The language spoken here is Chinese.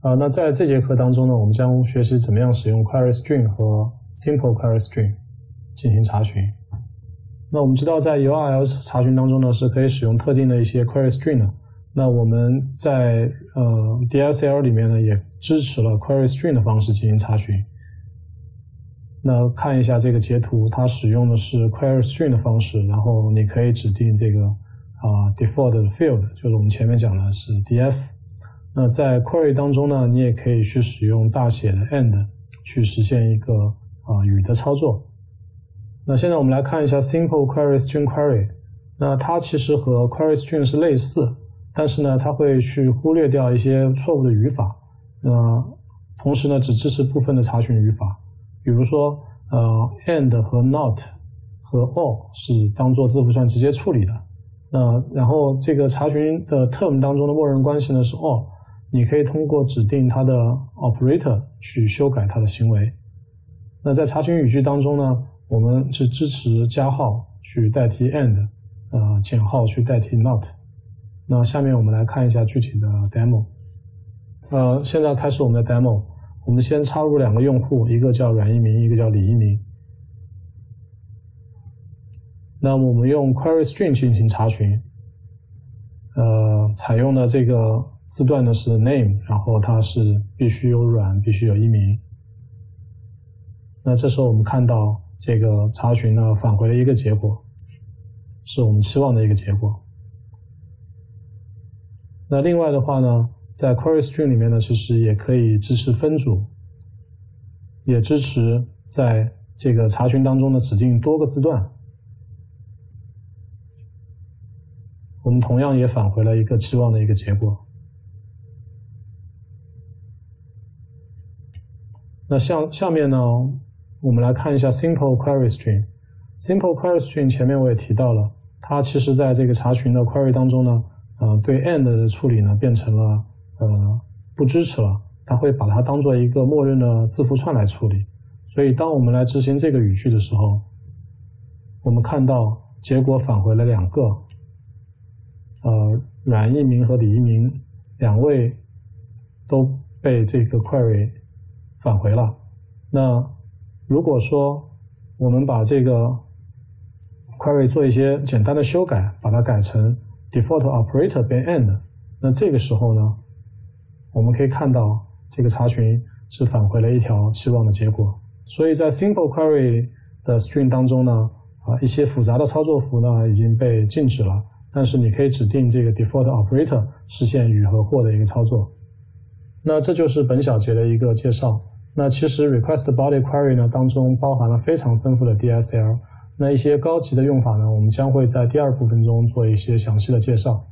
啊，那在这节课当中呢，我们将学习怎么样使用 query string 和 simple query string 进行查询。那我们知道，在 URL 查询当中呢，是可以使用特定的一些 query string 的。那我们在呃 DSL 里面呢，也支持了 query string 的方式进行查询。那看一下这个截图，它使用的是 query string 的方式，然后你可以指定这个啊 default field，就是我们前面讲的是 df。那在 query 当中呢，你也可以去使用大写的 and 去实现一个啊语的操作。那现在我们来看一下 simple query string query。那它其实和 query string 是类似，但是呢，它会去忽略掉一些错误的语法。那同时呢，只支持部分的查询语法。比如说，呃，and 和 not 和 all 是当做字符串直接处理的。那然后这个查询的 term 当中的默认关系呢是 all。你可以通过指定它的 operator 去修改它的行为。那在查询语句当中呢，我们是支持加号去代替 and，呃，减号去代替 not。那下面我们来看一下具体的 demo。呃，现在开始我们的 demo。我们先插入两个用户，一个叫阮一鸣，一个叫李一鸣。那我们用 query string 进行查询，呃，采用的这个。字段呢是 name，然后它是必须有软，必须有一名。那这时候我们看到这个查询呢返回了一个结果，是我们期望的一个结果。那另外的话呢，在 query string 里面呢，其实也可以支持分组，也支持在这个查询当中呢指定多个字段。我们同样也返回了一个期望的一个结果。那下下面呢，我们来看一下 simple query string。simple query string 前面我也提到了，它其实在这个查询的 query 当中呢，呃，对 and 的处理呢变成了呃不支持了，它会把它当做一个默认的字符串来处理。所以当我们来执行这个语句的时候，我们看到结果返回了两个，呃，阮一鸣和李一鸣两位都被这个 query。返回了。那如果说我们把这个 query 做一些简单的修改，把它改成 default operator 变 and，那这个时候呢，我们可以看到这个查询是返回了一条期望的结果。所以在 simple query 的 string 当中呢，啊一些复杂的操作符呢已经被禁止了，但是你可以指定这个 default operator 实现与和或的一个操作。那这就是本小节的一个介绍。那其实 request body query 呢当中包含了非常丰富的 DSL。那一些高级的用法呢，我们将会在第二部分中做一些详细的介绍。